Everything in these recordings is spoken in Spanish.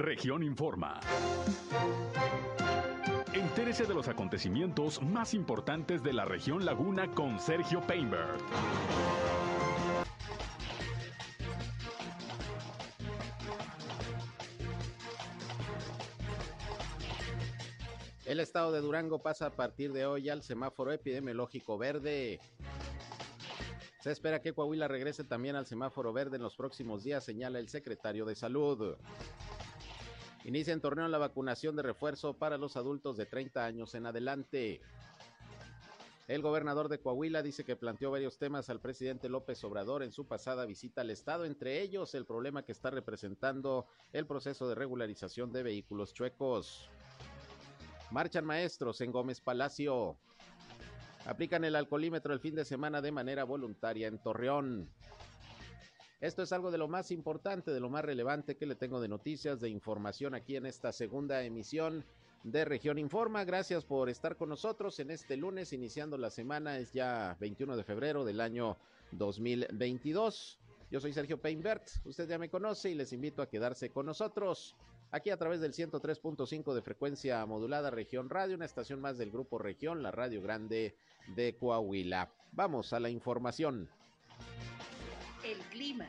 Región Informa. Entérese de los acontecimientos más importantes de la región Laguna con Sergio Painberg. El estado de Durango pasa a partir de hoy al semáforo epidemiológico verde. Se espera que Coahuila regrese también al semáforo verde en los próximos días, señala el secretario de Salud. Inicia en torneo la vacunación de refuerzo para los adultos de 30 años en adelante. El gobernador de Coahuila dice que planteó varios temas al presidente López Obrador en su pasada visita al estado, entre ellos el problema que está representando el proceso de regularización de vehículos chuecos. Marchan maestros en Gómez Palacio. Aplican el alcoholímetro el fin de semana de manera voluntaria en Torreón. Esto es algo de lo más importante, de lo más relevante que le tengo de noticias, de información aquí en esta segunda emisión de Región Informa. Gracias por estar con nosotros en este lunes, iniciando la semana, es ya 21 de febrero del año 2022. Yo soy Sergio Peinbert, usted ya me conoce y les invito a quedarse con nosotros aquí a través del 103.5 de frecuencia modulada Región Radio, una estación más del Grupo Región, la Radio Grande de Coahuila. Vamos a la información. El clima.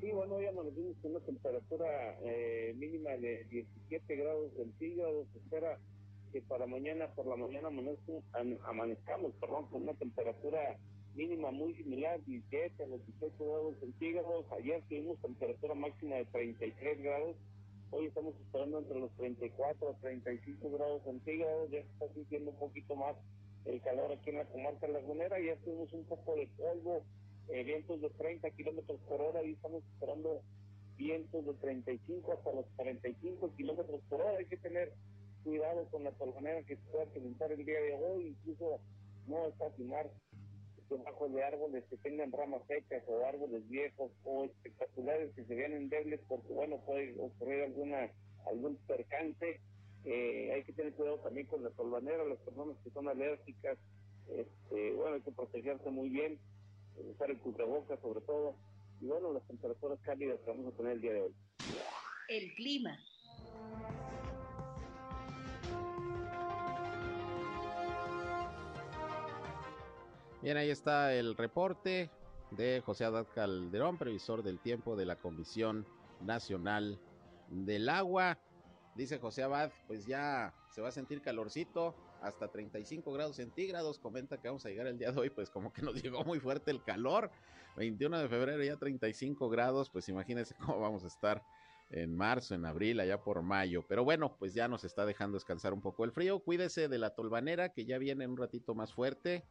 Sí, bueno, nos vimos con una temperatura eh, mínima de 17 grados centígrados. Se espera que para mañana, por la mañana, amanezcamos, perdón, con una temperatura mínima muy similar, 17 a los 18 grados centígrados. Ayer tuvimos temperatura máxima de 33 grados. Hoy estamos esperando entre los 34 a 35 grados centígrados. Ya se está sintiendo un poquito más el calor aquí en la comarca lagunera. Ya tuvimos un poco de polvo, eh, vientos de 30 kilómetros por hora y estamos esperando vientos de 35 hasta los 45 kilómetros por hora. Hay que tener cuidado con la torbanera que se pueda presentar el día de hoy, incluso no estacionar debajo de árboles que tengan ramas secas o árboles viejos o espectaculares que se vean endebles porque bueno puede ocurrir alguna algún percance eh, hay que tener cuidado también con la tolvanera las personas que son alérgicas este, bueno hay que protegerse muy bien usar el cubrebocas sobre todo y bueno las temperaturas cálidas que vamos a tener el día de hoy el clima Bien, ahí está el reporte de José Adad Calderón, previsor del tiempo de la Comisión Nacional del Agua. Dice José Abad, pues ya se va a sentir calorcito, hasta 35 grados centígrados. Comenta que vamos a llegar el día de hoy, pues como que nos llegó muy fuerte el calor. 21 de febrero ya 35 grados, pues imagínense cómo vamos a estar en marzo, en abril, allá por mayo. Pero bueno, pues ya nos está dejando descansar un poco el frío. Cuídese de la tolvanera que ya viene un ratito más fuerte.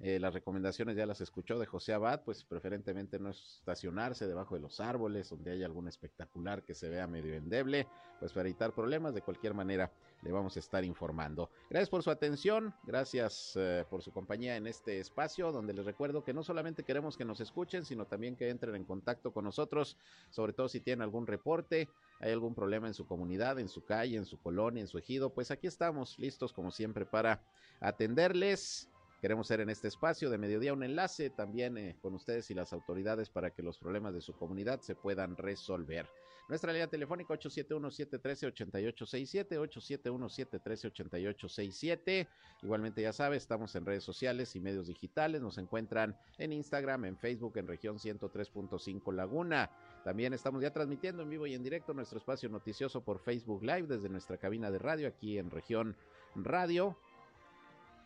Eh, las recomendaciones ya las escuchó de José Abad, pues preferentemente no estacionarse debajo de los árboles donde haya algún espectacular que se vea medio endeble, pues para evitar problemas, de cualquier manera le vamos a estar informando. Gracias por su atención, gracias eh, por su compañía en este espacio, donde les recuerdo que no solamente queremos que nos escuchen, sino también que entren en contacto con nosotros, sobre todo si tienen algún reporte, hay algún problema en su comunidad, en su calle, en su colonia, en su ejido, pues aquí estamos listos como siempre para atenderles Queremos ser en este espacio de mediodía un enlace también eh, con ustedes y las autoridades para que los problemas de su comunidad se puedan resolver. Nuestra línea telefónica 871-713-8867, 871-713-8867. Igualmente ya sabe, estamos en redes sociales y medios digitales. Nos encuentran en Instagram, en Facebook, en región 103.5 Laguna. También estamos ya transmitiendo en vivo y en directo nuestro espacio noticioso por Facebook Live desde nuestra cabina de radio aquí en región radio.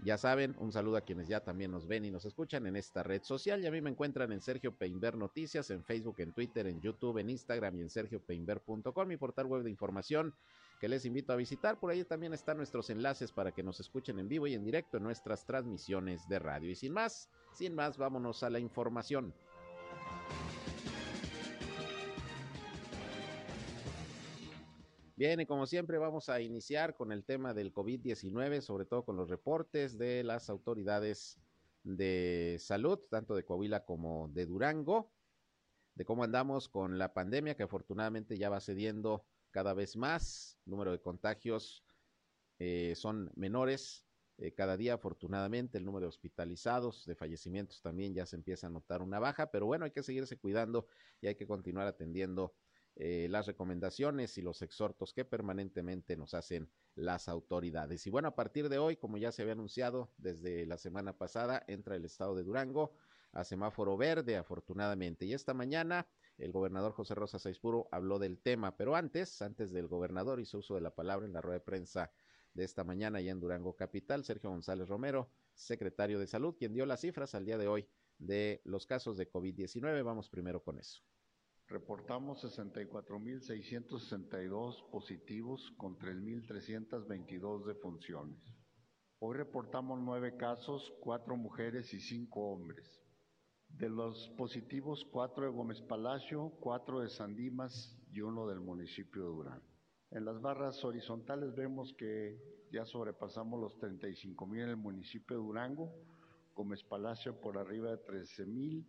Ya saben, un saludo a quienes ya también nos ven y nos escuchan en esta red social. Y a mí me encuentran en Sergio Peinber Noticias, en Facebook, en Twitter, en YouTube, en Instagram y en sergiopeinber.com, mi portal web de información que les invito a visitar. Por ahí también están nuestros enlaces para que nos escuchen en vivo y en directo en nuestras transmisiones de radio. Y sin más, sin más, vámonos a la información. Bien, y como siempre vamos a iniciar con el tema del COVID-19, sobre todo con los reportes de las autoridades de salud, tanto de Coahuila como de Durango, de cómo andamos con la pandemia que afortunadamente ya va cediendo cada vez más, número de contagios eh, son menores eh, cada día, afortunadamente, el número de hospitalizados, de fallecimientos también ya se empieza a notar una baja, pero bueno, hay que seguirse cuidando y hay que continuar atendiendo eh, las recomendaciones y los exhortos que permanentemente nos hacen las autoridades. Y bueno, a partir de hoy, como ya se había anunciado desde la semana pasada, entra el estado de Durango a semáforo verde, afortunadamente. Y esta mañana el gobernador José Rosa Saizpuro habló del tema, pero antes, antes del gobernador hizo uso de la palabra en la rueda de prensa de esta mañana ya en Durango Capital, Sergio González Romero, secretario de Salud, quien dio las cifras al día de hoy de los casos de COVID-19. Vamos primero con eso. Reportamos 64.662 positivos con 3.322 defunciones. Hoy reportamos nueve casos, cuatro mujeres y cinco hombres. De los positivos, cuatro de Gómez Palacio, cuatro de Sandimas y uno del municipio de Durán. En las barras horizontales vemos que ya sobrepasamos los 35 mil en el municipio de Durango, Gómez Palacio por arriba de 13 mil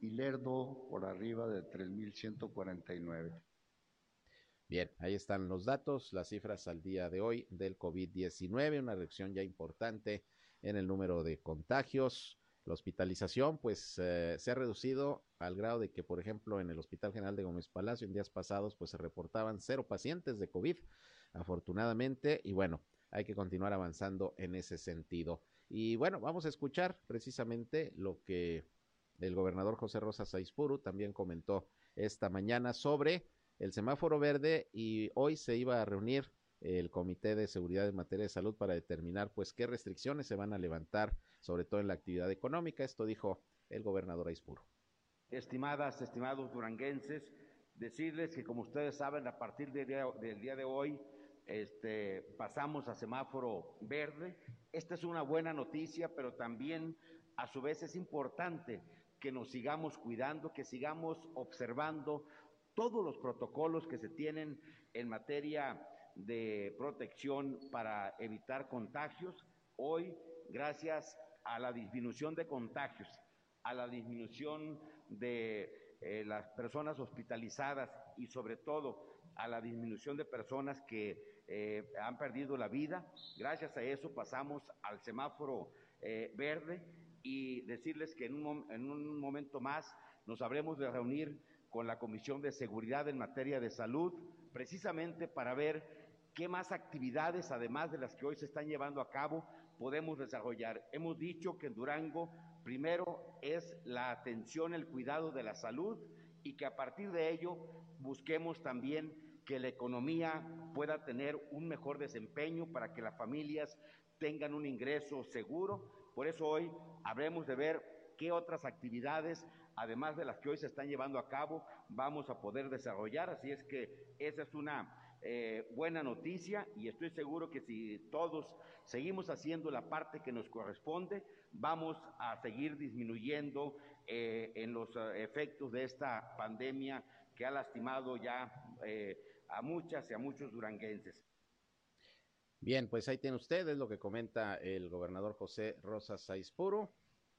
y Lerdo por arriba de 3.149. Bien, ahí están los datos, las cifras al día de hoy del COVID-19, una reducción ya importante en el número de contagios. La hospitalización, pues, eh, se ha reducido al grado de que, por ejemplo, en el Hospital General de Gómez Palacio, en días pasados, pues se reportaban cero pacientes de COVID, afortunadamente, y bueno, hay que continuar avanzando en ese sentido. Y bueno, vamos a escuchar precisamente lo que el gobernador José Rosa Saizpuru también comentó esta mañana sobre el semáforo verde y hoy se iba a reunir el Comité de Seguridad en materia de salud para determinar pues qué restricciones se van a levantar, sobre todo en la actividad económica. Esto dijo el gobernador Aispuro. Estimadas, estimados duranguenses, decirles que como ustedes saben, a partir del día, del día de hoy este, pasamos a semáforo verde. Esta es una buena noticia, pero también a su vez es importante que nos sigamos cuidando, que sigamos observando todos los protocolos que se tienen en materia de protección para evitar contagios. Hoy, gracias a la disminución de contagios, a la disminución de eh, las personas hospitalizadas y sobre todo a la disminución de personas que eh, han perdido la vida, gracias a eso pasamos al semáforo eh, verde y decirles que en un, en un momento más nos habremos de reunir con la Comisión de Seguridad en materia de salud, precisamente para ver qué más actividades, además de las que hoy se están llevando a cabo, podemos desarrollar. Hemos dicho que en Durango primero es la atención, el cuidado de la salud y que a partir de ello busquemos también que la economía pueda tener un mejor desempeño para que las familias tengan un ingreso seguro por eso hoy habremos de ver qué otras actividades, además de las que hoy se están llevando a cabo, vamos a poder desarrollar. Así es que esa es una eh, buena noticia y estoy seguro que si todos seguimos haciendo la parte que nos corresponde, vamos a seguir disminuyendo eh, en los eh, efectos de esta pandemia que ha lastimado ya a muchas y a muchos duranguenses. Bien, pues ahí tiene ustedes lo que comenta el gobernador José Rosas Saispuro.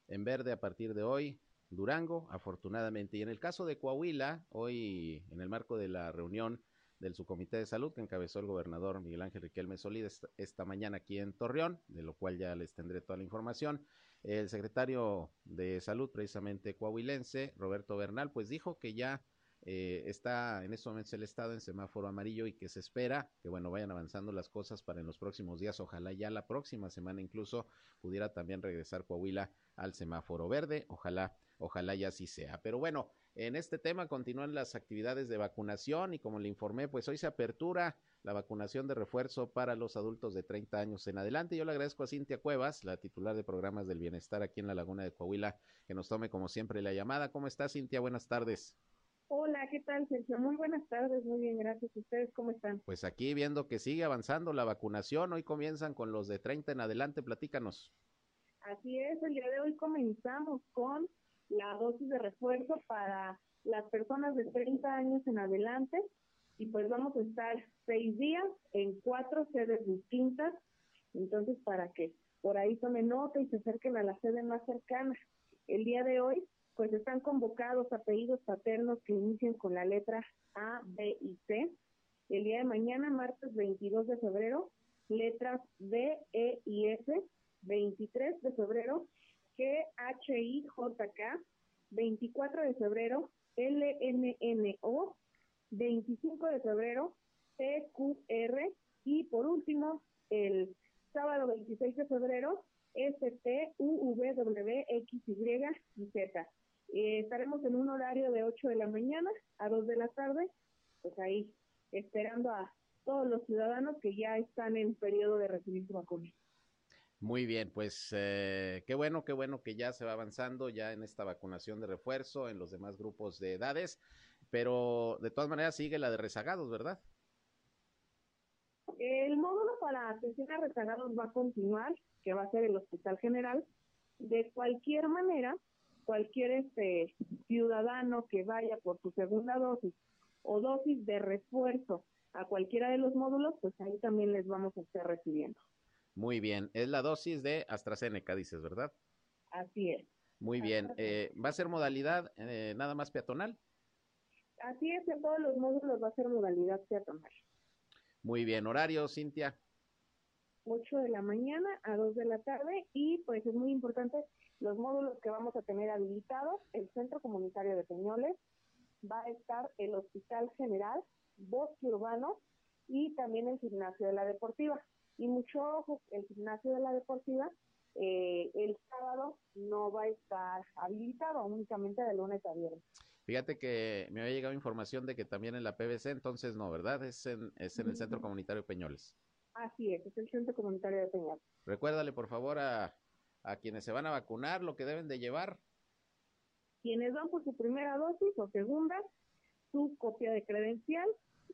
En verde a partir de hoy, Durango, afortunadamente. Y en el caso de Coahuila, hoy en el marco de la reunión del subcomité de salud que encabezó el gobernador Miguel Ángel Riquelme Solís esta, mañana aquí en Torreón, de lo cual ya les tendré toda la información. El secretario de salud, precisamente coahuilense, Roberto Bernal, pues dijo que ya eh, está en estos momentos el estado en semáforo amarillo y que se espera que bueno vayan avanzando las cosas para en los próximos días, ojalá ya la próxima semana incluso pudiera también regresar Coahuila al semáforo verde, ojalá, ojalá ya así sea. Pero bueno, en este tema continúan las actividades de vacunación y como le informé, pues hoy se apertura la vacunación de refuerzo para los adultos de 30 años en adelante. Yo le agradezco a Cintia Cuevas, la titular de programas del bienestar aquí en la Laguna de Coahuila, que nos tome como siempre la llamada. ¿Cómo está Cintia? Buenas tardes. Hola, ¿qué tal, Sergio? Muy buenas tardes, muy bien, gracias. ¿Ustedes cómo están? Pues aquí viendo que sigue avanzando la vacunación, hoy comienzan con los de 30 en adelante, platícanos. Así es, el día de hoy comenzamos con la dosis de refuerzo para las personas de 30 años en adelante y pues vamos a estar seis días en cuatro sedes distintas, entonces para que por ahí tomen nota y se acerquen a la sede más cercana. El día de hoy pues están convocados apellidos paternos que inician con la letra A, B y C. El día de mañana, martes 22 de febrero, letras D, E y S. 23 de febrero GHIJK, 24 de febrero LNNO, 25 de febrero TQR y por último el sábado 26 de febrero STUVWXY y Z. Eh, estaremos en un horario de 8 de la mañana a 2 de la tarde, pues ahí esperando a todos los ciudadanos que ya están en periodo de recibir su vacuna. Muy bien, pues eh, qué bueno, qué bueno que ya se va avanzando ya en esta vacunación de refuerzo en los demás grupos de edades, pero de todas maneras sigue la de rezagados, ¿verdad? El módulo para atención a rezagados va a continuar, que va a ser el Hospital General. De cualquier manera, cualquier este ciudadano que vaya por su segunda dosis o dosis de refuerzo a cualquiera de los módulos, pues ahí también les vamos a estar recibiendo. Muy bien, es la dosis de AstraZeneca, dices, ¿verdad? Así es. Muy bien, eh, ¿va a ser modalidad eh, nada más peatonal? Así es, en todos los módulos va a ser modalidad peatonal. Muy bien, horario, Cintia. 8 de la mañana a 2 de la tarde y pues es muy importante los módulos que vamos a tener habilitados, el Centro Comunitario de Peñoles, va a estar el Hospital General, Bosque Urbano y también el Gimnasio de la Deportiva. Y mucho ojo, el Gimnasio de la Deportiva eh, el sábado no va a estar habilitado, únicamente de lunes a viernes. Fíjate que me había llegado información de que también en la PBC, entonces no, ¿verdad? Es en, es en el Centro Comunitario Peñoles. Así es, es el Centro Comunitario de Peñoles. Recuérdale, por favor, a, a quienes se van a vacunar lo que deben de llevar. Quienes van por su primera dosis o segunda, su copia de credencial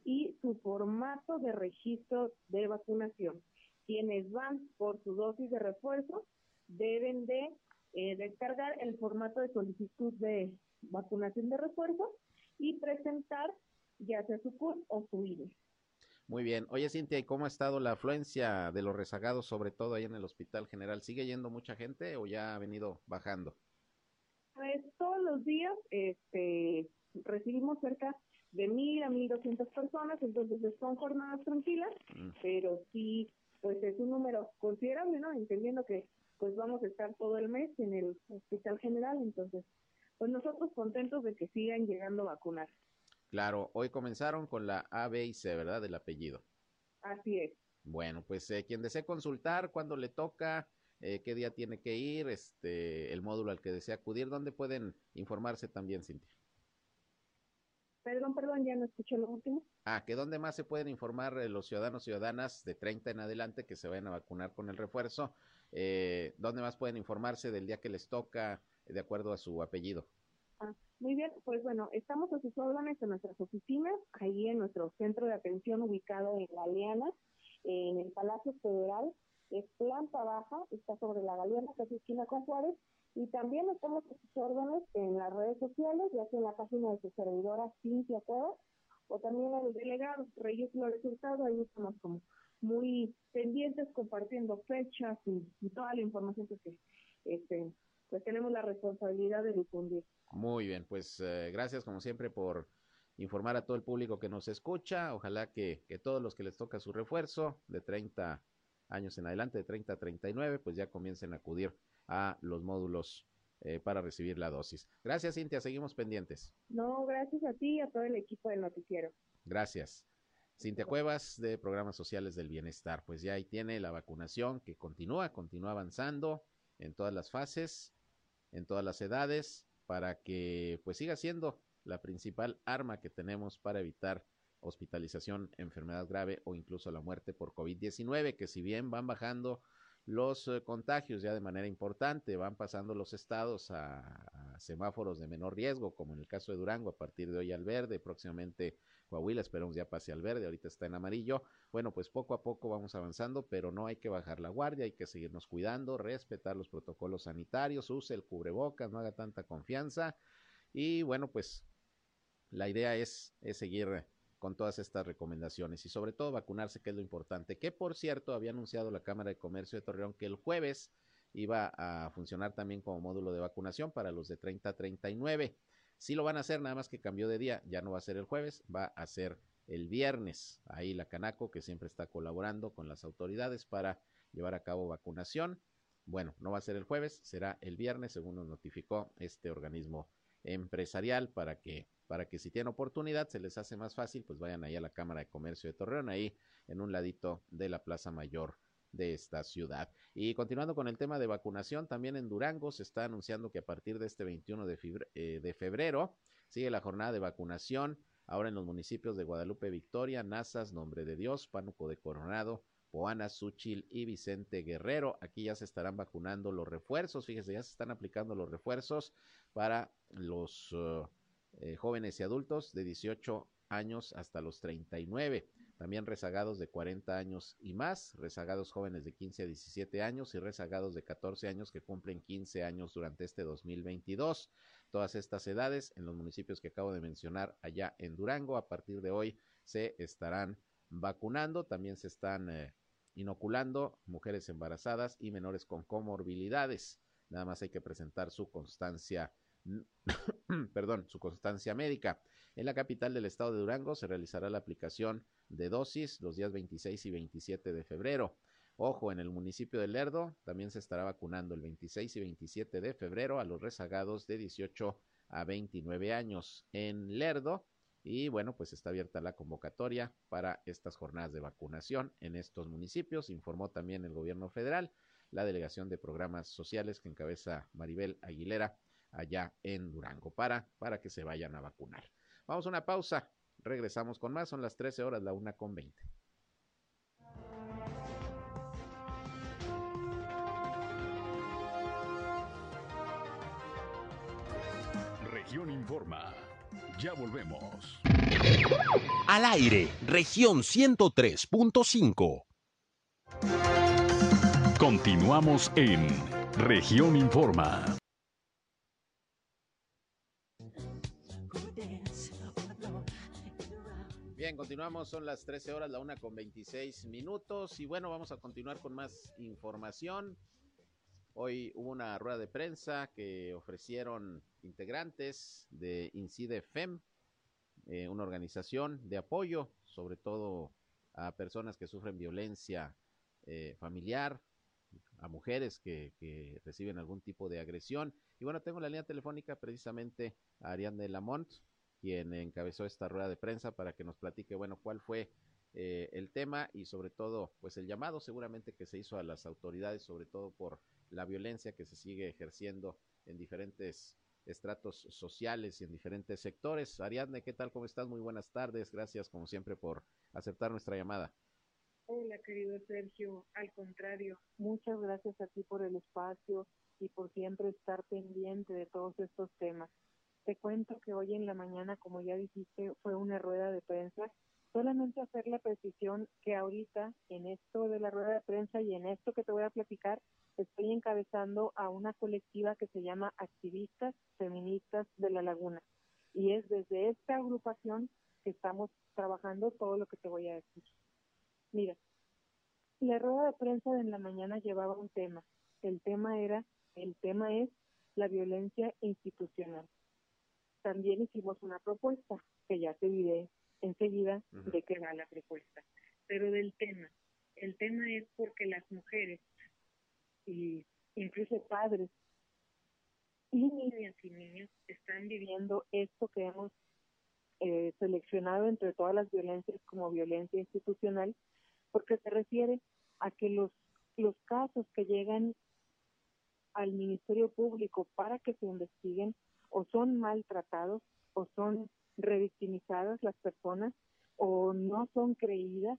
y su formato de registro de vacunación. Quienes van por su dosis de refuerzo deben de eh, descargar el formato de solicitud de vacunación de refuerzo y presentar ya sea su CUR o su INE. Muy bien. Oye, Cintia, ¿y cómo ha estado la afluencia de los rezagados, sobre todo ahí en el Hospital General? ¿Sigue yendo mucha gente o ya ha venido bajando? Pues todos los días este, recibimos cerca de mil a mil doscientas personas, entonces son jornadas tranquilas, mm. pero sí, pues es un número considerable, ¿no? Entendiendo que pues vamos a estar todo el mes en el Hospital General, entonces pues nosotros contentos de que sigan llegando a vacunar. Claro, hoy comenzaron con la A, B y C, ¿verdad? Del apellido. Así es. Bueno, pues eh, quien desee consultar, cuándo le toca, eh, qué día tiene que ir, este, el módulo al que desea acudir, ¿dónde pueden informarse también, Cintia? Perdón, perdón, ya no escuché lo último. Ah, que dónde más se pueden informar eh, los ciudadanos y ciudadanas de 30 en adelante que se vayan a vacunar con el refuerzo, eh, dónde más pueden informarse del día que les toca de acuerdo a su apellido. Ah, muy bien, pues bueno, estamos a sus órdenes en nuestras oficinas, ahí en nuestro centro de atención ubicado en La Liana, en el Palacio Federal, es planta baja, está sobre la Galeana, casi esquina con Juárez, y también estamos a sus órdenes en las redes sociales, ya sea en la página de su servidora Cintia Cuevas, o también en el delegado Reyes Flores Hurtado, ahí estamos como muy pendientes compartiendo fechas y, toda la información que este, pues tenemos la responsabilidad de difundir. Muy bien, pues eh, gracias como siempre por informar a todo el público que nos escucha. Ojalá que, que, todos los que les toca su refuerzo de 30 años en adelante, de 30 a 39, pues ya comiencen a acudir a los módulos eh, para recibir la dosis. Gracias, Cintia. Seguimos pendientes. No, gracias a ti y a todo el equipo del noticiero. Gracias. Cintia Cuevas de Programas Sociales del Bienestar. Pues ya ahí tiene la vacunación que continúa, continúa avanzando en todas las fases, en todas las edades, para que pues siga siendo la principal arma que tenemos para evitar hospitalización, enfermedad grave o incluso la muerte por COVID-19, que si bien van bajando los eh, contagios ya de manera importante, van pasando los estados a, semáforos de menor riesgo, como en el caso de Durango, a partir de hoy al verde, próximamente Coahuila, esperamos ya pase al verde, ahorita está en amarillo. Bueno, pues poco a poco vamos avanzando, pero no hay que bajar la guardia, hay que seguirnos cuidando, respetar los protocolos sanitarios, use el cubrebocas, no haga tanta confianza. Y bueno, pues la idea es, es seguir con todas estas recomendaciones y sobre todo vacunarse, que es lo importante. Que por cierto, había anunciado la Cámara de Comercio de Torreón que el jueves iba a funcionar también como módulo de vacunación para los de 30 a 39. Sí lo van a hacer, nada más que cambió de día, ya no va a ser el jueves, va a ser el viernes. Ahí la Canaco, que siempre está colaborando con las autoridades para llevar a cabo vacunación. bueno, no va a ser el jueves, será el viernes, según nos notificó este organismo empresarial, para que, para que si tienen oportunidad, se les hace más fácil, pues vayan ahí a la Cámara de Comercio de Torreón, ahí en un ladito de la Plaza Mayor de esta ciudad. Y continuando con el tema de vacunación, también en Durango se está anunciando que a partir de este 21 de febrero, eh, de febrero sigue la jornada de vacunación, ahora en los municipios de Guadalupe Victoria, Nazas, Nombre de Dios, Pánuco de Coronado, Poana, Suchil y Vicente Guerrero. Aquí ya se estarán vacunando los refuerzos, fíjese, ya se están aplicando los refuerzos para los eh, jóvenes y adultos de 18 años hasta los 39. También rezagados de 40 años y más, rezagados jóvenes de 15 a 17 años y rezagados de 14 años que cumplen 15 años durante este 2022. Todas estas edades en los municipios que acabo de mencionar allá en Durango, a partir de hoy se estarán vacunando, también se están eh, inoculando mujeres embarazadas y menores con comorbilidades. Nada más hay que presentar su constancia, perdón, su constancia médica. En la capital del estado de Durango se realizará la aplicación de dosis los días 26 y 27 de febrero. Ojo, en el municipio de Lerdo también se estará vacunando el 26 y 27 de febrero a los rezagados de 18 a 29 años en Lerdo. Y bueno, pues está abierta la convocatoria para estas jornadas de vacunación en estos municipios, informó también el gobierno federal, la delegación de programas sociales que encabeza Maribel Aguilera allá en Durango para, para que se vayan a vacunar. Vamos a una pausa, regresamos con más, son las 13 horas, la una con 20. Región Informa. Ya volvemos. Al aire, región 103.5. Continuamos en región Informa. Bien, continuamos, son las 13 horas, la una con 26 minutos y bueno, vamos a continuar con más información. Hoy hubo una rueda de prensa que ofrecieron integrantes de Incide FEM, eh, una organización de apoyo, sobre todo a personas que sufren violencia eh, familiar, a mujeres que, que, reciben algún tipo de agresión. Y bueno, tengo la línea telefónica precisamente a Ariane Lamont, quien encabezó esta rueda de prensa para que nos platique, bueno, cuál fue eh, el tema y sobre todo, pues el llamado seguramente que se hizo a las autoridades, sobre todo por la violencia que se sigue ejerciendo en diferentes estratos sociales y en diferentes sectores. Ariadne, ¿qué tal? ¿Cómo estás? Muy buenas tardes. Gracias, como siempre, por aceptar nuestra llamada. Hola, querido Sergio. Al contrario, muchas gracias a ti por el espacio y por siempre estar pendiente de todos estos temas. Te cuento que hoy en la mañana, como ya dijiste, fue una rueda de prensa. Solamente hacer la precisión que ahorita en esto de la rueda de prensa y en esto que te voy a platicar, estoy encabezando a una colectiva que se llama Activistas Feministas de la Laguna. Y es desde esta agrupación que estamos trabajando todo lo que te voy a decir. Mira, la rueda de prensa de en la mañana llevaba un tema. El tema era, el tema es la violencia institucional. También hicimos una propuesta, que ya te diré enseguida uh -huh. de qué va la propuesta. Pero del tema, el tema es porque las mujeres y incluso padres y niñas y niños están viviendo esto que hemos eh, seleccionado entre todas las violencias como violencia institucional, porque se refiere a que los, los casos que llegan al Ministerio Público para que se investiguen o son maltratados o son revictimizadas las personas o no son creídas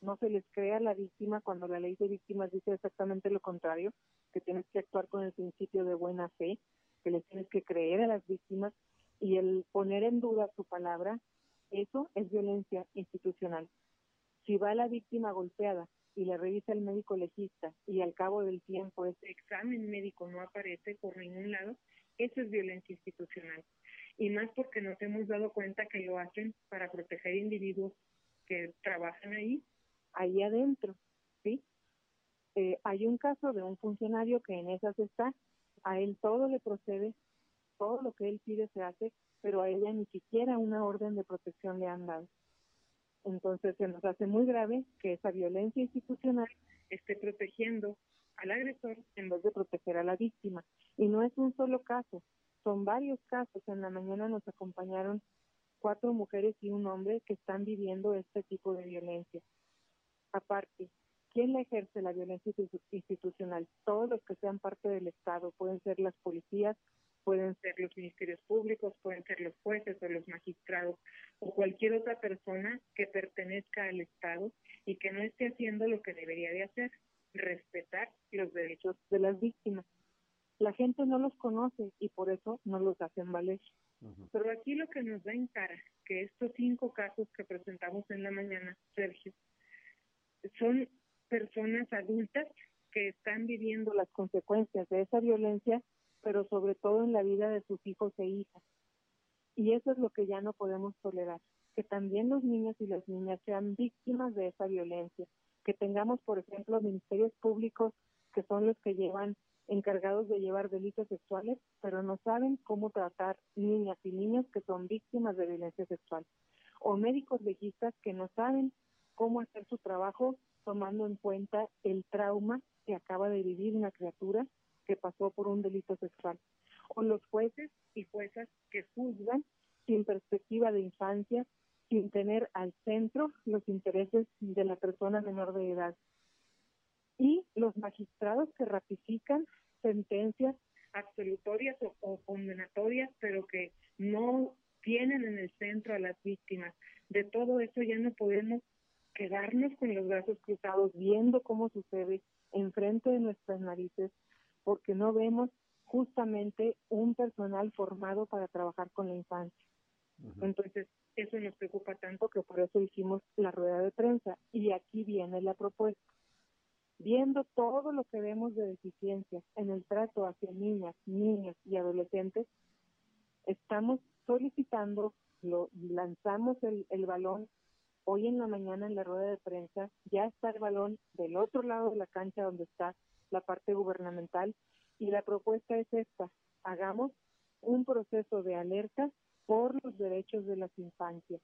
no se les crea la víctima cuando la ley de víctimas dice exactamente lo contrario, que tienes que actuar con el principio de buena fe, que les tienes que creer a las víctimas y el poner en duda su palabra, eso es violencia institucional. Si va la víctima golpeada y le revisa el médico legista y al cabo del tiempo ese examen médico no aparece por ningún lado, eso es violencia institucional. Y más porque nos hemos dado cuenta que lo hacen para proteger individuos que trabajan ahí ahí adentro, ¿sí? Eh, hay un caso de un funcionario que en esas está, a él todo le procede, todo lo que él pide se hace, pero a ella ni siquiera una orden de protección le han dado. Entonces se nos hace muy grave que esa violencia institucional esté protegiendo al agresor en vez de proteger a la víctima. Y no es un solo caso, son varios casos. En la mañana nos acompañaron cuatro mujeres y un hombre que están viviendo este tipo de violencia. Aparte, ¿quién la ejerce la violencia institucional? Todos los que sean parte del Estado, pueden ser las policías, pueden ser los ministerios públicos, pueden ser los jueces o los magistrados o cualquier otra persona que pertenezca al Estado y que no esté haciendo lo que debería de hacer, respetar los derechos de las víctimas. La gente no los conoce y por eso no los hacen valer. Pero aquí lo que nos da en cara, que estos cinco casos que presentamos en la mañana, Sergio, son personas adultas que están viviendo las consecuencias de esa violencia pero sobre todo en la vida de sus hijos e hijas. Y eso es lo que ya no podemos tolerar, que también los niños y las niñas sean víctimas de esa violencia, que tengamos, por ejemplo, ministerios públicos que son los que llevan encargados de llevar delitos sexuales, pero no saben cómo tratar niñas y niños que son víctimas de violencia sexual, o médicos legistas que no saben cómo hacer su trabajo tomando en cuenta el trauma que acaba de vivir una criatura que pasó por un delito sexual, o los jueces y juezas que juzgan sin perspectiva de infancia, sin tener al centro los intereses de la persona menor de edad. Y los magistrados que ratifican sentencias absolutorias o, condenatorias, pero que no tienen en el centro a las víctimas. De todo eso ya no podemos quedarnos con los brazos cruzados viendo cómo sucede enfrente de nuestras narices porque no vemos justamente un personal formado para trabajar con la infancia. Entonces, eso nos preocupa tanto que por eso hicimos la rueda de prensa. Y aquí viene la propuesta. Viendo todo lo que vemos de deficiencias en el trato hacia niñas, niños y adolescentes, estamos solicitando, lo lanzamos el, el balón hoy en la mañana en la rueda de prensa, ya está el balón del otro lado de la cancha donde está la parte gubernamental y la propuesta es esta, hagamos un proceso de alerta por los derechos de las infancias,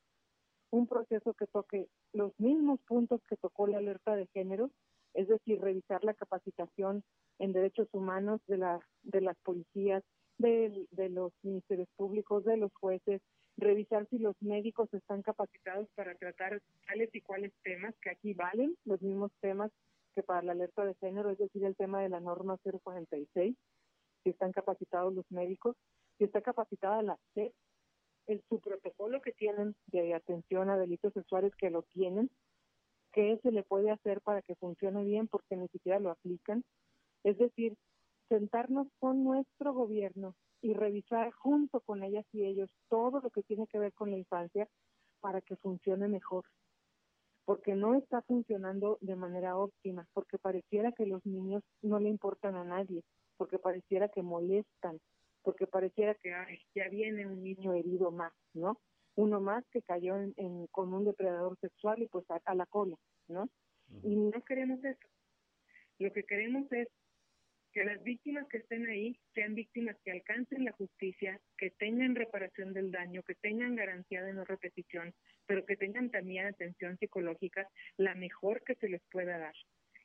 un proceso que toque los mismos puntos que tocó la alerta de género, es decir, revisar la capacitación en derechos humanos de, la, de las policías, de, de los ministerios públicos, de los jueces, revisar si los médicos están capacitados para tratar tales y cuales temas, que aquí valen los mismos temas que para la alerta de género, es decir, el tema de la norma 046, si están capacitados los médicos, si está capacitada la SEP, el su protocolo que tienen de atención a delitos sexuales que lo tienen, qué se le puede hacer para que funcione bien porque ni siquiera lo aplican. Es decir, sentarnos con nuestro gobierno y revisar junto con ellas y ellos todo lo que tiene que ver con la infancia para que funcione mejor porque no está funcionando de manera óptima, porque pareciera que los niños no le importan a nadie, porque pareciera que molestan, porque pareciera que ya viene un niño herido más, ¿no? Uno más que cayó en, con un depredador sexual y pues a la cola, ¿no? Y no queremos eso. Lo que queremos es que las víctimas que estén ahí sean víctimas que alcancen la justicia, que tengan reparación del daño, que tengan garantía de no repetición, pero que tengan también atención psicológica, la mejor que se les pueda dar.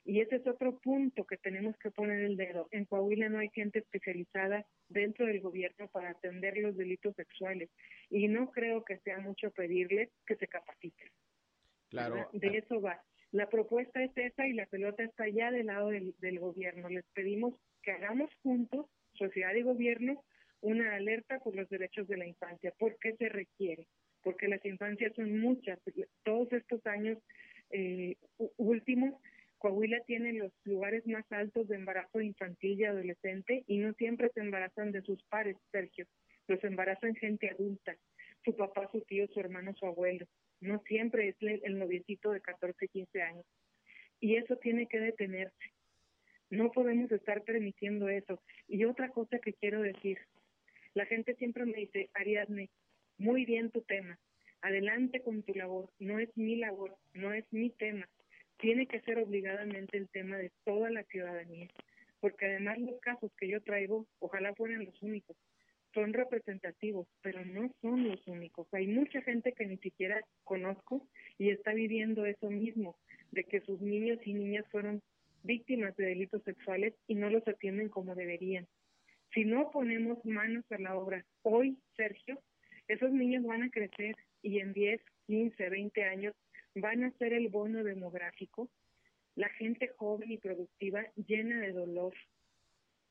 Y ese es otro punto que tenemos que poner el dedo. En Coahuila no hay gente especializada dentro del gobierno para atender los delitos sexuales y no creo que sea mucho pedirles que se capaciten. Claro. De eso va. La propuesta es esa y la pelota está ya del lado del, gobierno. Les pedimos que hagamos juntos, sociedad y gobierno, una alerta por los derechos de la infancia. ¿Por qué se requiere? Porque las infancias son muchas. Todos estos años eh, últimos, Coahuila tiene los lugares más altos de embarazo infantil y adolescente y no siempre se embarazan de sus pares, Sergio. Los embarazan gente adulta, su papá, su tío, su hermano, su abuelo no siempre es el noviecito de 14, 15 años. Y eso tiene que detenerse. No podemos estar permitiendo eso. Y otra cosa que quiero decir, la gente siempre me dice, Ariadne, muy bien tu tema, adelante con tu labor, no es mi labor, no es mi tema, tiene que ser obligadamente el tema de toda la ciudadanía, porque además los casos que yo traigo, ojalá fueran los únicos, son representativos, pero no son los únicos. Hay mucha gente que ni siquiera conozco y está viviendo eso mismo, de que sus niños y niñas fueron víctimas de delitos sexuales y no los atienden como deberían. Si no ponemos manos a la obra hoy, Sergio, esos niños van a crecer y en 10, 15, 20 años van a ser el bono demográfico, la gente joven y productiva llena de dolor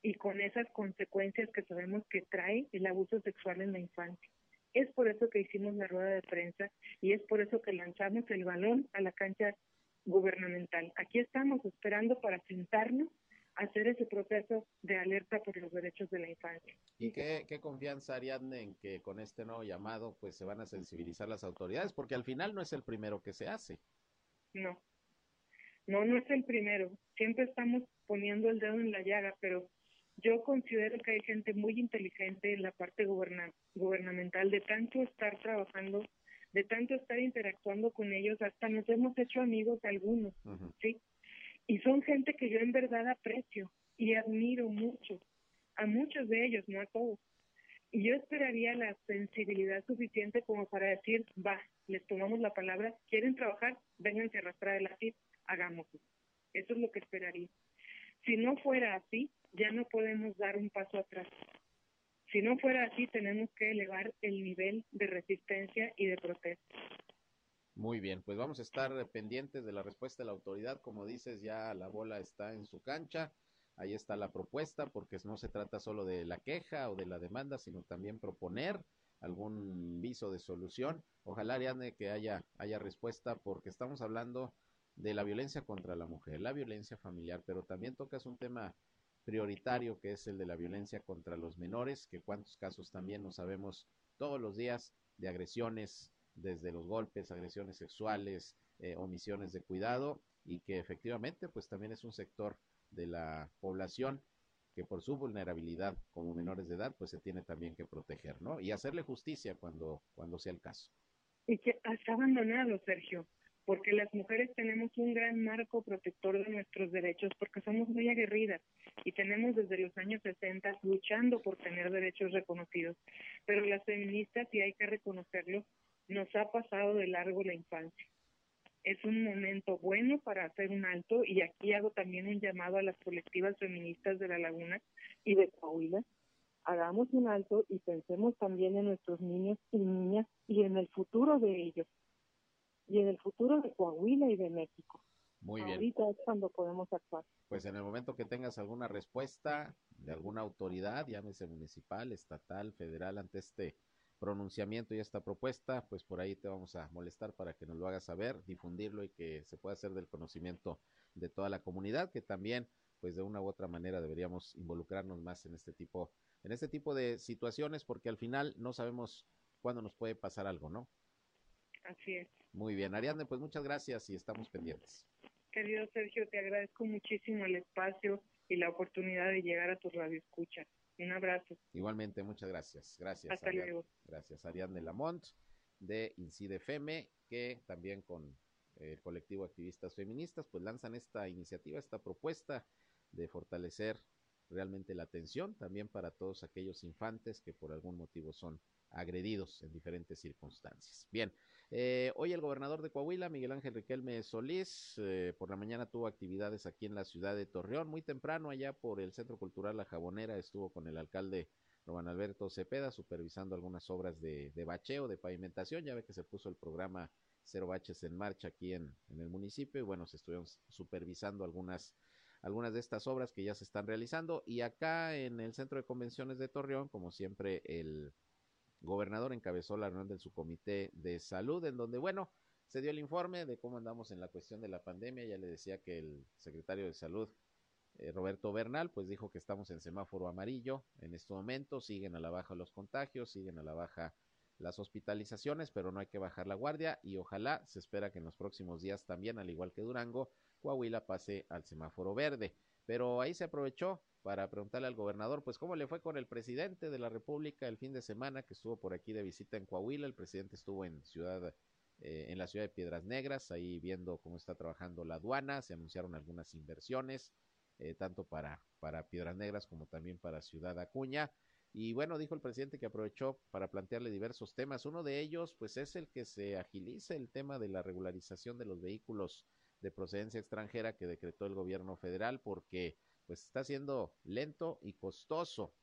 y con esas consecuencias que sabemos que trae el abuso sexual en la infancia. Es por eso que hicimos la rueda de prensa y es por eso que lanzamos el balón a la cancha gubernamental. Aquí estamos esperando para sentarnos hacer ese proceso de alerta por los derechos de la infancia. ¿Y qué, qué confianza, Ariadne, en que con este nuevo llamado pues se van a sensibilizar las autoridades? Porque al final no es el primero que se hace. No, no, no es el primero. Siempre estamos poniendo el dedo en la llaga, pero yo considero que hay gente muy inteligente en la parte guberna gubernamental de tanto estar trabajando, de tanto estar interactuando con ellos, hasta nos hemos hecho amigos algunos, ¿sí? Y son gente que yo en verdad aprecio y admiro mucho, a muchos de ellos, no a todos. Y yo esperaría la sensibilidad suficiente como para decir, va, les tomamos la palabra, quieren trabajar, vénganse a arrastrar el así, hagámoslo. Eso es lo que esperaría. Si no fuera así, ya no podemos dar un paso atrás. Si no fuera así, tenemos que elevar el nivel de resistencia y de protesta. Muy bien, pues vamos a estar pendientes de la respuesta de la autoridad. Como dices, ya la bola está en su cancha. Ahí está la propuesta, porque no se trata solo de la queja o de la demanda, sino también proponer algún viso de solución. Ojalá, Ariadne, que haya, haya respuesta, porque estamos hablando de la violencia contra la mujer, la violencia familiar, pero también tocas un tema prioritario que es el de la violencia contra los menores, que cuántos casos también no sabemos todos los días de agresiones, desde los golpes, agresiones sexuales, eh, omisiones de cuidado, y que efectivamente pues también es un sector de la población que por su vulnerabilidad como menores de edad pues se tiene también que proteger, ¿no? Y hacerle justicia cuando, cuando sea el caso. Y que está abandonado, Sergio porque las mujeres tenemos un gran marco protector de nuestros derechos, porque somos muy aguerridas y tenemos desde los años 60 luchando por tener derechos reconocidos. Pero las feministas, y hay que reconocerlo, nos ha pasado de largo la infancia. Es un momento bueno para hacer un alto y aquí hago también un llamado a las colectivas feministas de La Laguna y de Coahuila. Hagamos un alto y pensemos también en nuestros niños y niñas y en el futuro de ellos y en el futuro de Coahuila y de México. Muy bien. Ahorita es cuando podemos actuar. Pues en el momento que tengas alguna respuesta de alguna autoridad, llámese municipal, estatal, federal, ante este pronunciamiento y esta propuesta, pues por ahí te vamos a molestar para que nos lo hagas saber, difundirlo y que se pueda hacer del conocimiento de toda la comunidad, que también, pues de una u otra manera deberíamos involucrarnos más en este tipo, en este tipo de situaciones, porque al final no sabemos cuándo nos puede pasar algo, ¿no? Así es. Muy bien, Ariadne, pues muchas gracias y estamos pendientes. Querido Sergio, te agradezco muchísimo el espacio y la oportunidad de llegar a tu radio escucha. Un abrazo. Igualmente, muchas gracias. Gracias. Hasta luego. Gracias, Ariadne Lamont de Incide Feme, que también con el colectivo Activistas Feministas, pues lanzan esta iniciativa, esta propuesta de fortalecer realmente la atención también para todos aquellos infantes que por algún motivo son agredidos en diferentes circunstancias. Bien, eh, hoy el gobernador de Coahuila, Miguel Ángel Riquelme Solís, eh, por la mañana tuvo actividades aquí en la ciudad de Torreón, muy temprano allá por el Centro Cultural La Jabonera, estuvo con el alcalde Roman Alberto Cepeda supervisando algunas obras de, bacheo, de pavimentación, ya ve que se puso el programa Cero Baches en marcha aquí en, en el municipio y bueno, se estuvieron supervisando algunas algunas de estas obras que ya se están realizando. Y acá en el centro de convenciones de Torreón, como siempre el gobernador encabezó la reunión del subcomité de salud, en donde, bueno, se dio el informe de cómo andamos en la cuestión de la pandemia. Ya le decía que el secretario de salud, eh, Roberto Bernal, pues dijo que estamos en semáforo amarillo en este momento, siguen a la baja los contagios, siguen a la baja las hospitalizaciones, pero no hay que bajar la guardia y ojalá se espera que en los próximos días también, al igual que Durango, Coahuila pase al semáforo verde. Pero ahí se aprovechó para preguntarle al gobernador, pues cómo le fue con el presidente de la República el fin de semana que estuvo por aquí de visita en Coahuila. El presidente estuvo en ciudad, eh, en la ciudad de Piedras Negras, ahí viendo cómo está trabajando la aduana. Se anunciaron algunas inversiones, eh, tanto para, para Piedras Negras como también para Ciudad Acuña. Y bueno, dijo el presidente que aprovechó para plantearle diversos temas. Uno de ellos, pues, es el que se agilice el tema de la regularización de los vehículos de procedencia extranjera que decretó el gobierno federal porque pues está siendo lento y costoso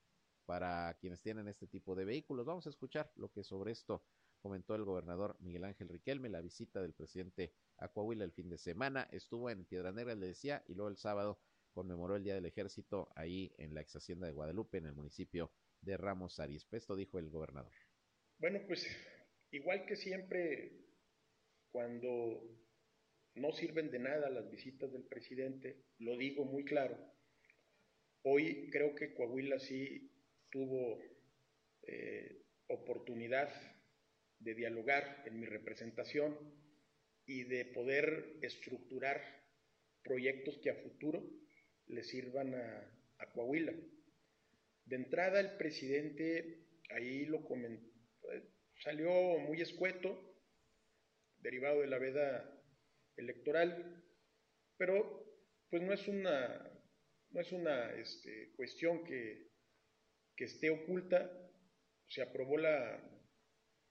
para quienes tienen este tipo de vehículos. Vamos a escuchar lo que sobre esto comentó el gobernador Miguel Ángel Riquelme, la visita del presidente a el fin de semana, estuvo en Piedra Negra, le decía, y luego el sábado conmemoró el Día del Ejército ahí en la ex hacienda de Guadalupe, en el municipio de Ramos Arizpe. Esto dijo el gobernador. Bueno, pues igual que siempre, cuando no sirven de nada las visitas del presidente, lo digo muy claro. Hoy creo que Coahuila sí tuvo eh, oportunidad de dialogar en mi representación y de poder estructurar proyectos que a futuro le sirvan a, Coahuila. De entrada, el presidente ahí lo comentó, salió muy escueto, derivado de la veda electoral, pero pues no es una, no es una este, cuestión que, que esté oculta. Se aprobó la,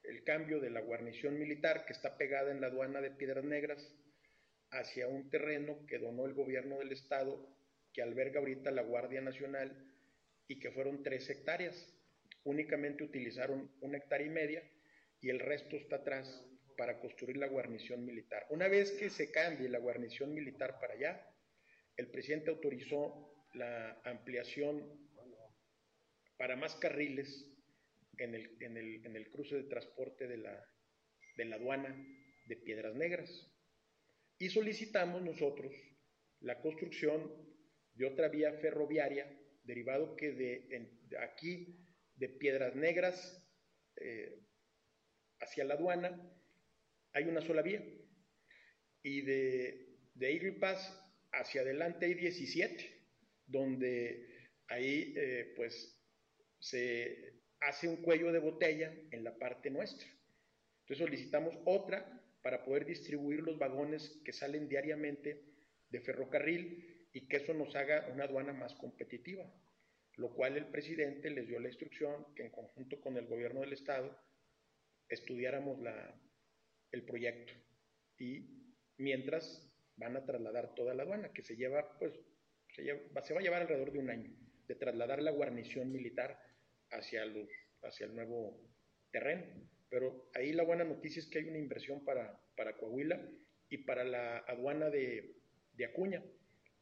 el cambio de la guarnición militar que está pegada en la aduana de Piedras Negras hacia un terreno que donó el gobierno del estado que alberga ahorita la Guardia Nacional y que fueron tres hectáreas. Únicamente utilizaron una hectárea y media y el resto está atrás para construir la guarnición militar. Una vez que se cambie la guarnición militar para allá, el presidente autorizó la ampliación para más carriles en el, cruce de transporte de la, de la aduana de Piedras Negras. Y solicitamos nosotros la construcción de otra vía ferroviaria, derivado que de, aquí, de Piedras Negras eh, hacia la aduana, hay una sola vía. Y de, de Pass hacia adelante hay 17, donde ahí eh, pues se hace un cuello de botella en la parte nuestra. Entonces solicitamos otra para poder distribuir los vagones que salen diariamente de ferrocarril y que eso nos haga una aduana más competitiva, lo cual el presidente les dio la instrucción que en conjunto con el gobierno del estado estudiáramos la, el proyecto y mientras van a trasladar toda la aduana que se lleva pues se, se va a llevar alrededor de un año de trasladar la guarnición militar hacia, los, hacia el nuevo terreno. Pero ahí la buena noticia es que hay una inversión para, para Coahuila y para la aduana de, de Acuña,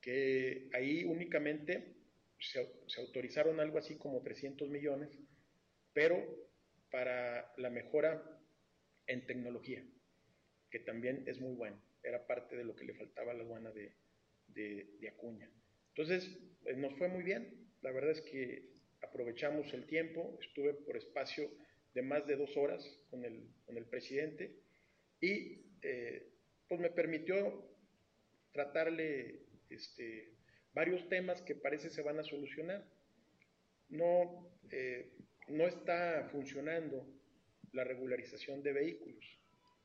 que ahí únicamente se, se, autorizaron algo así como 300 millones, pero para la mejora en tecnología, que también es muy bueno, era parte de lo que le faltaba a la aduana de, de, Acuña. Entonces, pues, nos fue muy bien, la verdad es que aprovechamos el tiempo, estuve por espacio de más de dos horas con el, con el presidente y eh, pues me permitió tratarle este, varios temas que parece se van a solucionar. No, eh, no está funcionando la regularización de vehículos,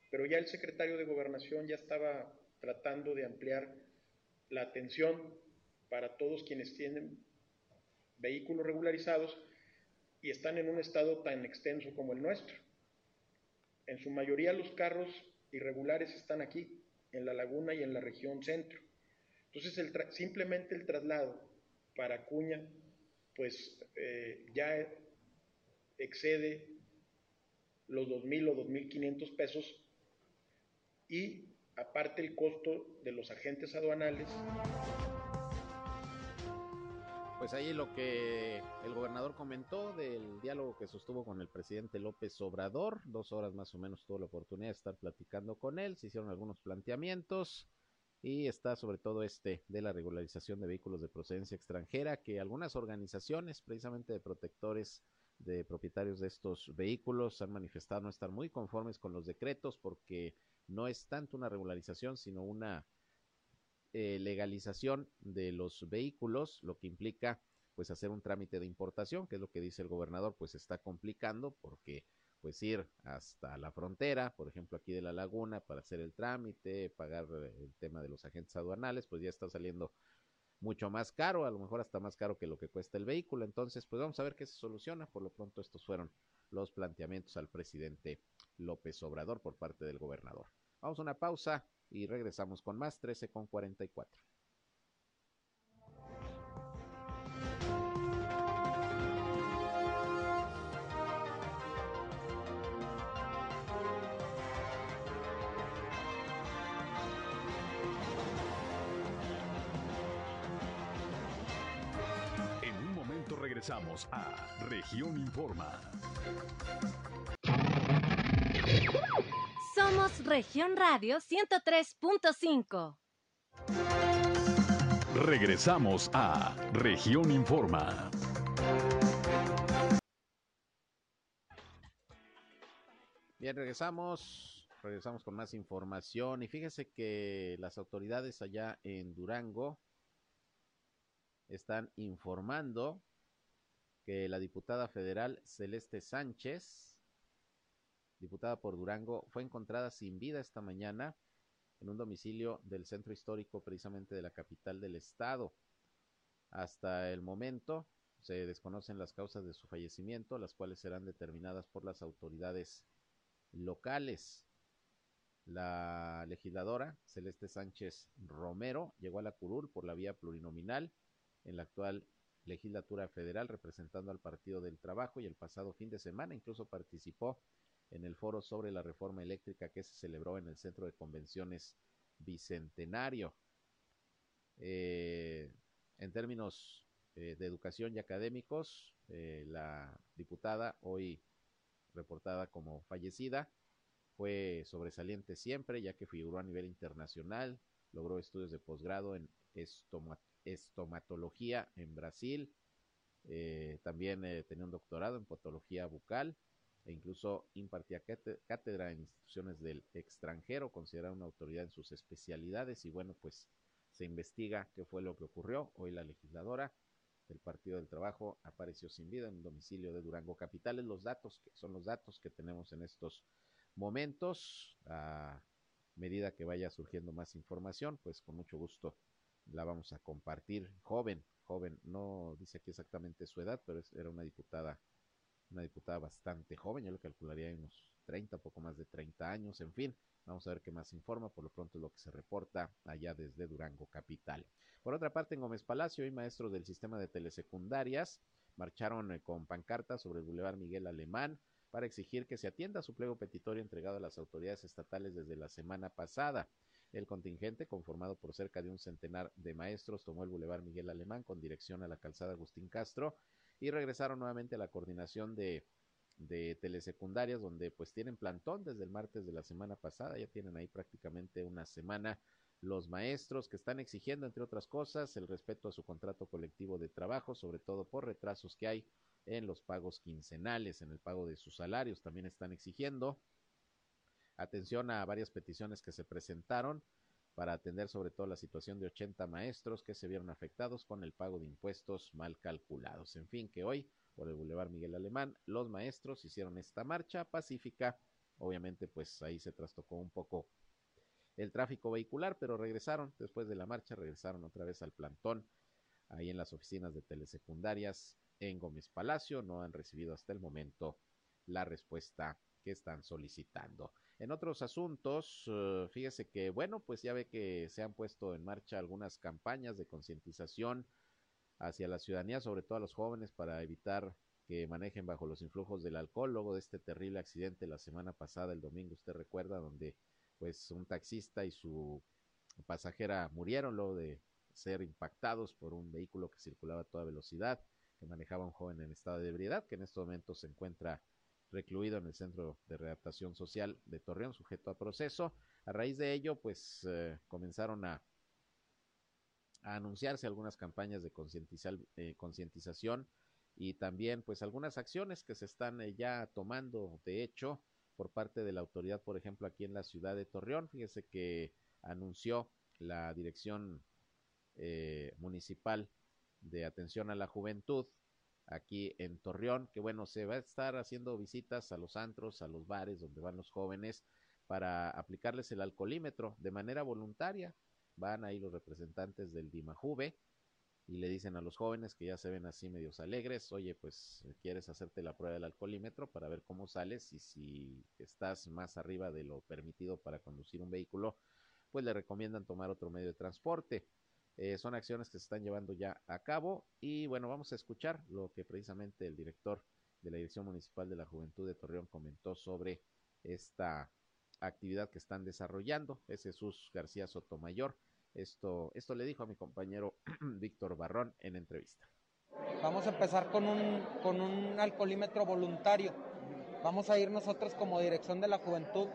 pero ya el secretario de gobernación ya estaba tratando de ampliar la atención para todos quienes tienen vehículos regularizados y están en un estado tan extenso como el nuestro. En su mayoría los carros irregulares están aquí, en la laguna y en la región centro. Entonces simplemente el traslado para Cuña pues eh, ya excede los 2.000 o 2.500 pesos y aparte el costo de los agentes aduanales. Pues ahí lo que el gobernador comentó del diálogo que sostuvo con el presidente López Obrador, dos horas más o menos tuvo la oportunidad de estar platicando con él, se hicieron algunos planteamientos y está sobre todo este de la regularización de vehículos de procedencia extranjera que algunas organizaciones precisamente de protectores de propietarios de estos vehículos han manifestado no estar muy conformes con los decretos porque no es tanto una regularización sino una eh, legalización de los vehículos, lo que implica pues hacer un trámite de importación, que es lo que dice el gobernador, pues está complicando porque pues ir hasta la frontera, por ejemplo aquí de la laguna, para hacer el trámite, pagar el tema de los agentes aduanales, pues ya está saliendo mucho más caro, a lo mejor hasta más caro que lo que cuesta el vehículo. Entonces, pues vamos a ver qué se soluciona. Por lo pronto, estos fueron los planteamientos al presidente López Obrador por parte del gobernador. Vamos a una pausa y regresamos con más 13 con 44. En un momento regresamos a Región Informa. Somos Región Radio 103.5. Regresamos a Región Informa. Bien, regresamos, regresamos con más información y fíjese que las autoridades allá en Durango están informando que la diputada federal Celeste Sánchez, diputada por Durango, fue encontrada sin vida esta mañana en un domicilio del centro histórico precisamente de la capital del estado. Hasta el momento se desconocen las causas de su fallecimiento, las cuales serán determinadas por las autoridades locales. La legisladora Celeste Sánchez Romero llegó a la curul por la vía plurinominal en la actual legislatura federal representando al Partido del Trabajo y el pasado fin de semana incluso participó en el foro sobre la reforma eléctrica que se celebró en el Centro de Convenciones Bicentenario. Eh, en términos eh, de educación y académicos, eh, la diputada, hoy reportada como fallecida, fue sobresaliente siempre, ya que figuró a nivel internacional, logró estudios de posgrado en estoma estomatología en Brasil, también tenía un doctorado en patología bucal e incluso impartía cátedra en instituciones del extranjero, considerada una autoridad en sus especialidades y bueno, pues se investiga qué fue lo que ocurrió. Hoy la legisladora del Partido del Trabajo apareció sin vida en un domicilio de Durango Capital. Los datos que son los datos que tenemos en estos momentos. A medida que vaya surgiendo más información, pues con mucho gusto la vamos a compartir. Joven, joven, no dice aquí exactamente su edad, pero era una diputada, una diputada bastante joven, yo le calcularía unos 30, poco más de 30 años, en fin. Vamos a ver qué más informa, por lo pronto es lo que se reporta allá desde Durango Capital. Por otra parte, en Gómez Palacio, hay maestros del sistema de telesecundarias marcharon eh, con pancartas sobre el Boulevard Miguel Alemán para exigir que se atienda su pliego petitorio entregado a las autoridades estatales desde la semana pasada. El contingente, conformado por cerca de un centenar de maestros, tomó el Boulevard Miguel Alemán con dirección a la calzada Agustín Castro y regresaron nuevamente a la coordinación de, de telesecundarias, donde pues tienen plantón desde el martes de la semana pasada, ya tienen ahí prácticamente una semana los maestros que están exigiendo, entre otras cosas, el respeto a su contrato colectivo de trabajo, sobre todo por retrasos que hay en los pagos quincenales, en el pago de sus salarios, también están exigiendo atención a varias peticiones que se presentaron para atender sobre todo la situación de 80 maestros que se vieron afectados con el pago de impuestos mal calculados. En fin, que hoy, por el Boulevard Miguel Alemán, los maestros hicieron esta marcha pacífica. Obviamente, pues ahí se trastocó un poco el tráfico vehicular, pero regresaron, después de la marcha, regresaron otra vez al plantón, ahí en las oficinas de telesecundarias en Gómez Palacio. No han recibido hasta el momento la respuesta que están solicitando. En otros asuntos, uh, fíjese que, bueno, pues ya ve que se han puesto en marcha algunas campañas de concientización hacia la ciudadanía, sobre todo a los jóvenes, para evitar que manejen bajo los influjos del alcohol, luego de este terrible accidente la semana pasada, el domingo, usted recuerda, donde pues un taxista y su pasajera murieron luego de ser impactados por un vehículo que circulaba a toda velocidad, que manejaba un joven en estado de ebriedad, que en estos momentos se encuentra recluido en el Centro de Readaptación Social de Torreón, sujeto a proceso. A raíz de ello, pues eh, comenzaron a, anunciarse algunas campañas de eh, concientización y también pues algunas acciones que se están eh, ya tomando, de hecho, por parte de la autoridad, por ejemplo, aquí en la ciudad de Torreón. Fíjese que anunció la Dirección Municipal de Atención a la Juventud aquí en Torreón, que bueno, se va a estar haciendo visitas a los antros, a los bares donde van los jóvenes para aplicarles el alcoholímetro de manera voluntaria. Van ahí los representantes del DIMAJUVE y le dicen a los jóvenes que ya se ven así medios alegres, oye, pues quieres hacerte la prueba del alcoholímetro para ver cómo sales y si estás más arriba de lo permitido para conducir un vehículo, pues le recomiendan tomar otro medio de transporte. Eh, son acciones que se están llevando ya a cabo y bueno, vamos a escuchar lo que precisamente el director de la Dirección Municipal de la Juventud de Torreón comentó sobre esta actividad que están desarrollando. Es Jesús García Sotomayor. Esto, esto le dijo a mi compañero Víctor Barrón en entrevista. Vamos a empezar con un, con un alcoholímetro voluntario. Vamos a ir nosotros como Dirección de la Juventud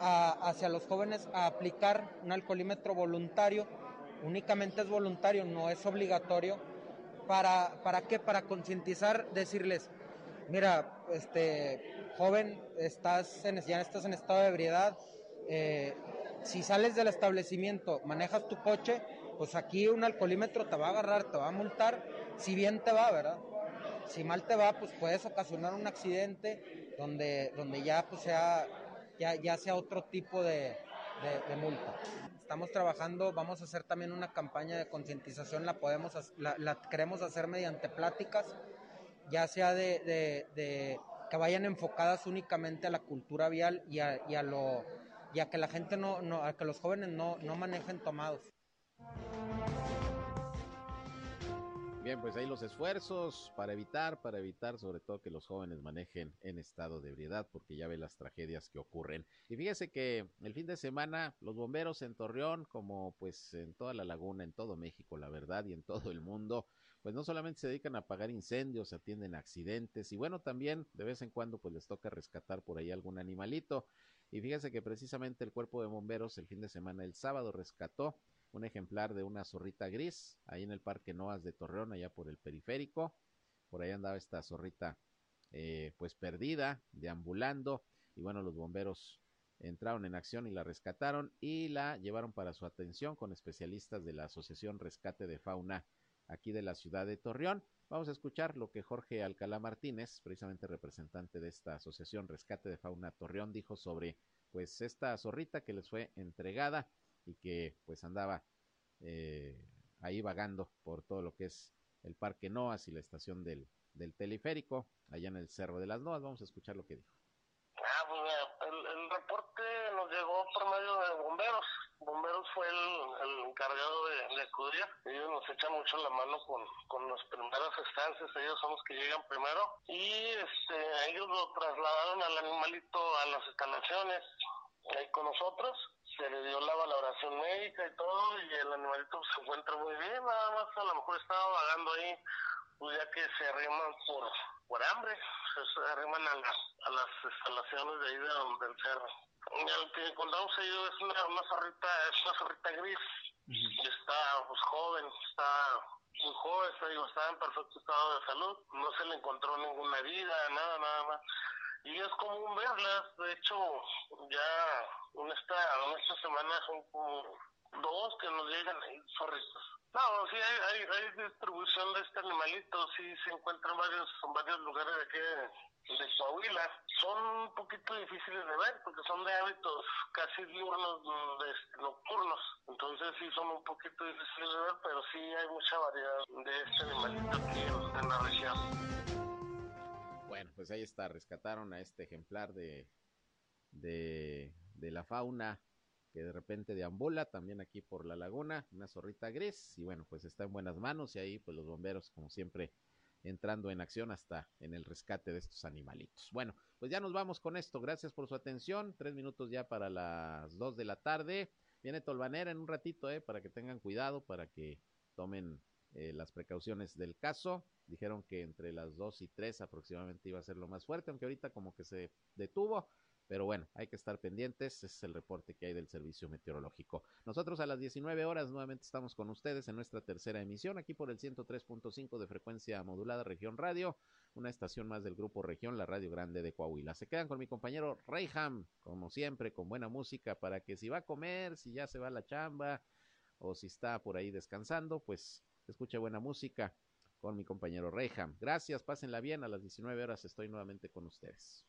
hacia los jóvenes a aplicar un alcoholímetro voluntario únicamente es voluntario, no es obligatorio. ¿Para, para qué? Para concientizar, decirles, mira, este joven, estás en, ya estás en estado de ebriedad, eh, si sales del establecimiento, manejas tu coche, pues aquí un alcoholímetro te va a agarrar, te va a multar, si bien te va, ¿verdad? Si mal te va, pues puedes ocasionar un accidente donde, donde ya, pues sea, ya, ya sea otro tipo de, de multa estamos trabajando, vamos a hacer también una campaña de concientización, la podemos, la, queremos hacer mediante pláticas, ya sea de, que vayan enfocadas únicamente a la cultura vial y a, y a lo, y que la gente no, no, a que los jóvenes no, no manejen tomados. Bien, pues ahí los esfuerzos para evitar, para evitar sobre todo que los jóvenes manejen en estado de ebriedad, porque ya ve las tragedias que ocurren. Y fíjese que el fin de semana los bomberos en Torreón, como pues en toda la laguna, en todo México, la verdad, y en todo el mundo, pues no solamente se dedican a apagar incendios, atienden accidentes, y bueno, también de vez en cuando pues les toca rescatar por ahí algún animalito. Y fíjese que precisamente el cuerpo de bomberos el fin de semana, el sábado, rescató un ejemplar de una zorrita gris, ahí en el Parque Noas de Torreón, allá por el periférico. Por ahí andaba esta zorrita, eh, pues perdida, deambulando, y bueno, los bomberos entraron en acción y la rescataron y la llevaron para su atención con especialistas de la Asociación Rescate de Fauna aquí de la ciudad de Torreón. Vamos a escuchar lo que Jorge Alcalá Martínez, precisamente representante de esta Asociación Rescate de Fauna Torreón, dijo sobre pues esta zorrita que les fue entregada y que pues andaba eh, ahí vagando por todo lo que es el Parque Noas y la estación del, del teleférico, allá en el Cerro de las Noas. Vamos a escuchar lo que dijo. Ah, pues el, reporte nos llegó por medio de bomberos. Bomberos fue el, encargado de, acudir. Ellos nos echan mucho la mano con, con las primeras estancias. Ellos son los que llegan primero. Y este, ellos lo trasladaron al animalito a las instalaciones ahí con nosotros se le dio la valoración médica y todo, y el animalito se encuentra muy bien, nada más a lo mejor estaba vagando ahí, pues ya que se arriman por, por hambre, se, arriman a, a las instalaciones de ahí de, del cerro. El que encontramos ahí es una, una zorrita, es una zorrita gris, está pues joven, está muy joven, está, digo, está en perfecto estado de salud, no se le encontró ninguna herida, nada, nada más y es común verlas. De hecho, ya en esta, en esta semana son como dos que nos llegan ahí, zorritos. No, sí hay, hay, distribución de este animalito, sí se encuentran varios, en varios lugares de aquí de, Coahuila. Son un poquito difíciles de ver porque son de hábitos casi diurnos, de, nocturnos. Entonces sí son un poquito difíciles de ver, pero sí hay mucha variedad de este animalito aquí en la región. Pues ahí está, rescataron a este ejemplar de, de, la fauna que de repente deambula también aquí por la laguna, una zorrita gris, y bueno, pues está en buenas manos y ahí pues los bomberos como siempre entrando en acción hasta en el rescate de estos animalitos. Bueno, pues ya nos vamos con esto, gracias por su atención, tres minutos ya para las dos de la tarde, viene Tolvanera en un ratito, eh, para que tengan cuidado, para que tomen eh, las precauciones del caso. Dijeron que entre las 2 y 3 aproximadamente iba a ser lo más fuerte, aunque ahorita como que se detuvo. Pero bueno, hay que estar pendientes. Es el reporte que hay del servicio meteorológico. Nosotros a las 19 horas nuevamente estamos con ustedes en nuestra tercera emisión, aquí por el 103.5 de frecuencia modulada Región Radio, una estación más del grupo Región, la Radio Grande de Coahuila. Se quedan con mi compañero Reyham, como siempre, con buena música para que si va a comer, si ya se va a la chamba o si está por ahí descansando, pues escuche buena música con mi compañero Reyham. Gracias, pásenla bien. A las 19 horas estoy nuevamente con ustedes.